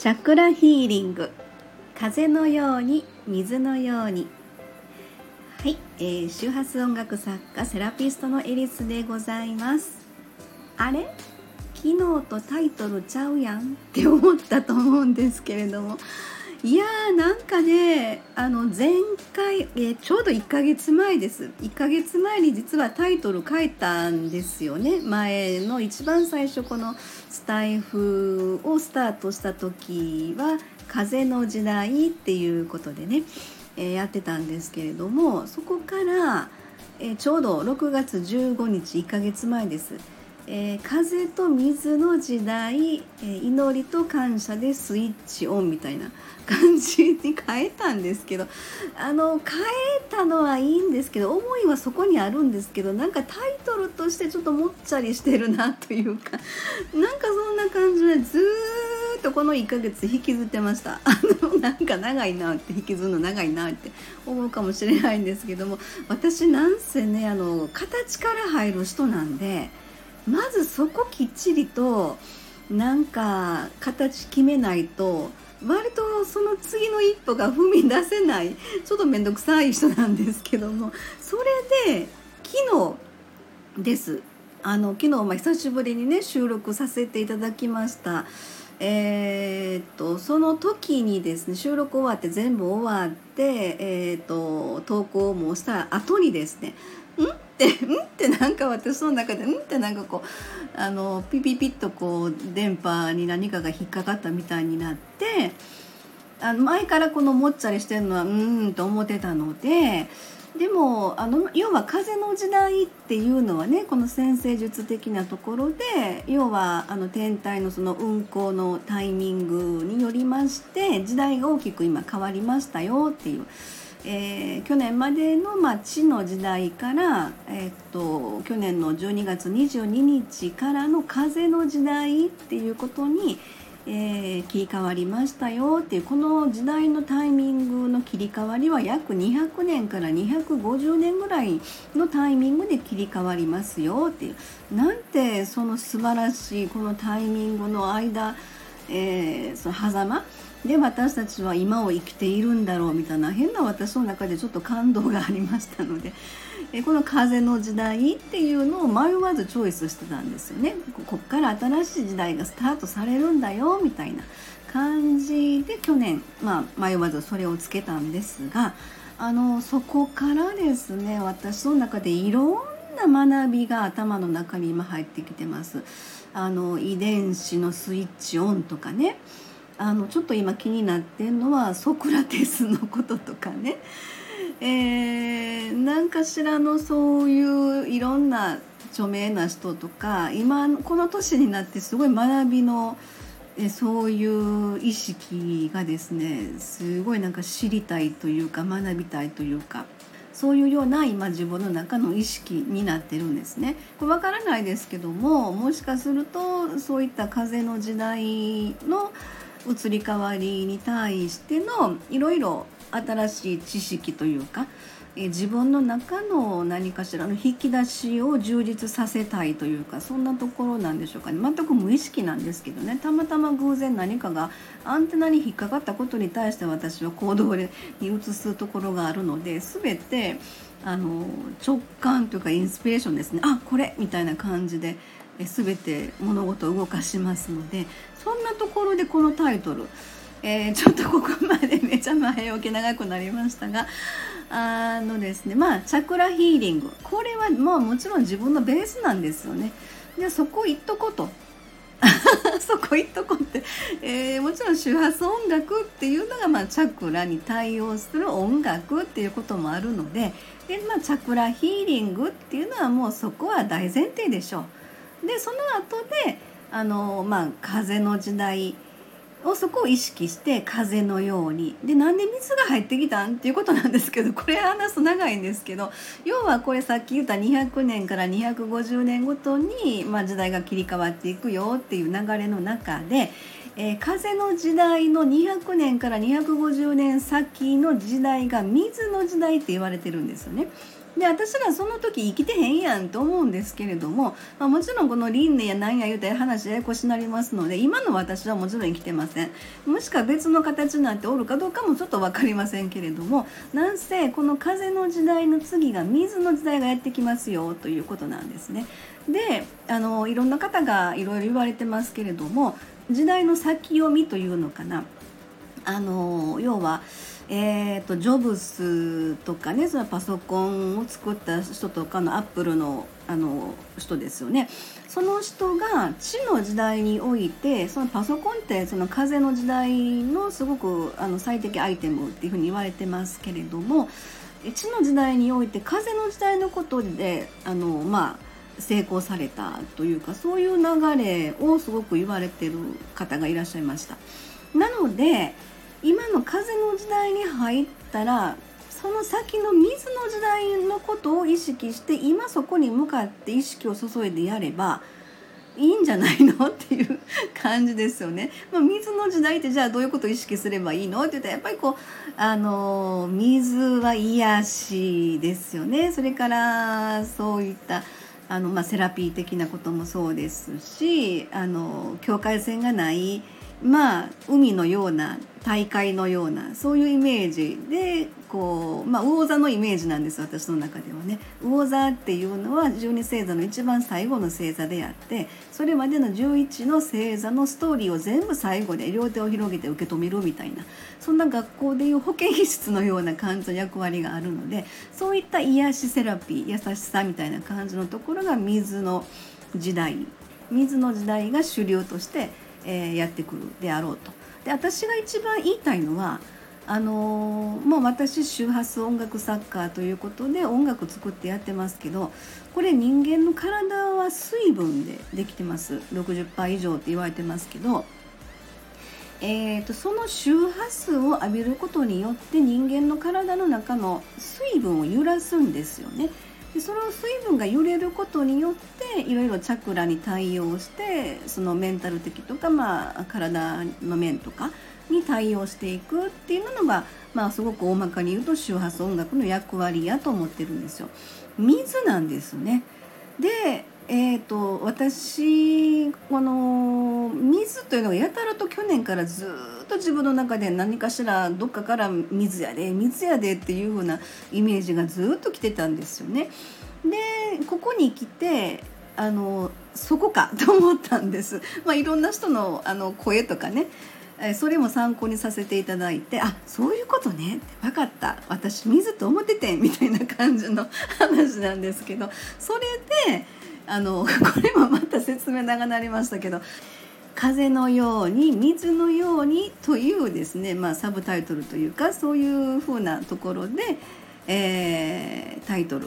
チャクラヒーリング。風のように水のように。はい、えー、周波数音楽作家セラピストのエリスでございます。あれ？昨日とタイトルちゃうやんって思ったと思うんですけれども。いやーなんかねあの前回、えちょうど1ヶ月前です1ヶ月前に実はタイトル書いたんですよね前の一番最初このスタイフをスタートした時は「風の時代」っていうことでね、えー、やってたんですけれどもそこから、えー、ちょうど6月15日1ヶ月前です。えー、風と水の時代、えー、祈りと感謝でスイッチオンみたいな感じに変えたんですけどあの変えたのはいいんですけど思いはそこにあるんですけどなんかタイトルとしてちょっともっちゃりしてるなというか なんかそんな感じでずーっとこの1ヶ月引きずってました あのなんか長いなって引きずるの長いなって思うかもしれないんですけども私なんせねあの形から入る人なんで。まずそこきっちりとなんか形決めないと割とその次の一歩が踏み出せないちょっと面倒くさい人なんですけどもそれで昨日ですあの昨日まあ久しぶりにね収録させていただきました。えー、っとその時にですね収録終わって全部終わって、えー、っと投稿もした後にですねん？ってん？ってなんか私の中でうん？ってなんかこうあのピピピッとこう電波に何かが引っかかったみたいになってあの前からこのもっちゃりしてるのはうんと思ってたのででもあの要は風の時代っていうのはねこの先生術的なところで要はあの天体のその運行のタイミングによりまして時代が大きく今変わりましたよっていう。えー、去年までの、まあ、地の時代から、えー、っと去年の12月22日からの風の時代っていうことに、えー、切り替わりましたよっていうこの時代のタイミングの切り替わりは約200年から250年ぐらいのタイミングで切り替わりますよっていう。なんてその素晴らしいこのタイミングの間、えー、その狭間で私たちは今を生きているんだろうみたいな変な私の中でちょっと感動がありましたのでえこの風の時代っていうのを迷わずチョイスしてたんですよねこっから新しい時代がスタートされるんだよみたいな感じで去年、まあ、迷わずそれをつけたんですがあのそこからですね私の中でいろんな学びが頭の中に今入ってきてます。あの遺伝子のスイッチオンとかねあのちょっと今気になってるのはソクラテスのこととかね、えー、何かしらのそういういろんな著名な人とか今この年になってすごい学びのえそういう意識がですねすごいなんか知りたいというか学びたいというかそういうような今自分の中の意識になってるんですね。これ分からないですけどももしかするとそういった風の時代の移り変わりに対してのいろいろ新しい知識というかえ自分の中の何かしらの引き出しを充実させたいというかそんなところなんでしょうかね。全く無意識なんですけどね。たまたま偶然何かがアンテナに引っかかったことに対して私は行動に移すところがあるので全てあの直感というかインスピレーションですね。あこれみたいな感じで全て物事を動かしますのでそんなところでこのタイトル、えー、ちょっとここまでめちゃ前置き長くなりましたがあのですねまあチャクラヒーリングこれはまあもちろん自分のベースなんですよね。でそこ行っとこうと そこ行っとこうって、えー、もちろん周波数音楽っていうのが、まあ、チャクラに対応する音楽っていうこともあるのでで、まあ、チャクラヒーリングっていうのはもうそこは大前提でしょう。でその後であのまあ風の時代をそこを意識して風のようにでなんで水が入ってきたん？っていうことなんですけどこれ話すと長いんですけど要はこれさっき言った200年から250年ごとに、まあ、時代が切り替わっていくよっていう流れの中で、えー、風の時代の200年から250年先の時代が水の時代って言われてるんですよね。で私らその時生きてへんやんと思うんですけれども、まあ、もちろんこの輪廻や何や言うて話ややこしなりますので今の私はもちろん生きてませんもしくは別の形なっておるかどうかもちょっと分かりませんけれどもなんせこの風の時代の次が水の時代がやってきますよということなんですね。であのいろんな方がいろいろ言われてますけれども時代の先読みというのかなあの要はえーと、ジョブスとかねそのパソコンを作った人とかのアップルのあの人ですよねその人が地の時代においてそのパソコンってその風の時代のすごくあの最適アイテムっていうふうに言われてますけれども地の時代において風の時代のことであのまあ成功されたというかそういう流れをすごく言われてる方がいらっしゃいました。なので今の風の時代に入ったらその先の水の時代のことを意識して今そこに向かって意識を注いでやればいいんじゃないの？っていう感じですよね。まあ、水の時代ってじゃあどういうことを意識すればいいの？って言ったらやっぱりこうあの水は癒しですよね。それからそういったあの、まあ、セラピー的なこともそうですしあの境界線がないまあ海のような大会のようなそういうイメージでこう、まあ、魚座のイメージなんです私の中ではね。魚座っていうのは十二星座の一番最後の星座であってそれまでの11の星座のストーリーを全部最後で両手を広げて受け止めるみたいなそんな学校でいう保健室のような感じの役割があるのでそういった癒しセラピー優しさみたいな感じのところが水の時代。水の時代が主流としてえー、やってくるであろうと。で私が一番言いたいのはあのー、もう私周波数音楽作家ということで音楽作ってやってますけどこれ人間の体は水分でできてます60%以上って言われてますけど、えー、とその周波数を浴びることによって人間の体の中の水分を揺らすんですよね。でその水分が揺れることによっていろいろチャクラに対応してそのメンタル的とか、まあ、体の面とかに対応していくっていうのが、まあ、すごく大まかに言うと周波数音楽の役割やと思ってるんですよ。水なんですねでえーと、私この水というのがやたらと去年からずっと自分の中で何かしらどっかから水やで水やでっていう風なイメージがずっと来てたんですよね。でここに来てあのそこか と思ったんです。まあ、いろんな人のあの声とかねそれも参考にさせていただいてあそういうことねって分かった私水と思っててみたいな感じの 話なんですけどそれであのこれもまた説明長なりましたけど「風のように水のように」というですね、まあ、サブタイトルというかそういうふうなところで、えー、タイトル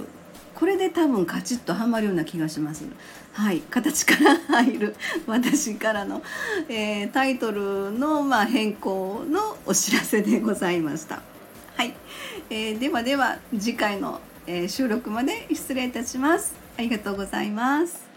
これで多分カチッとはまるような気がします。はい、形から入る私からの、えー、タイトルの、まあ、変更のお知らせでございました。はい、えー、ではでは次回の、えー、収録まで失礼いたします。ありがとうございます。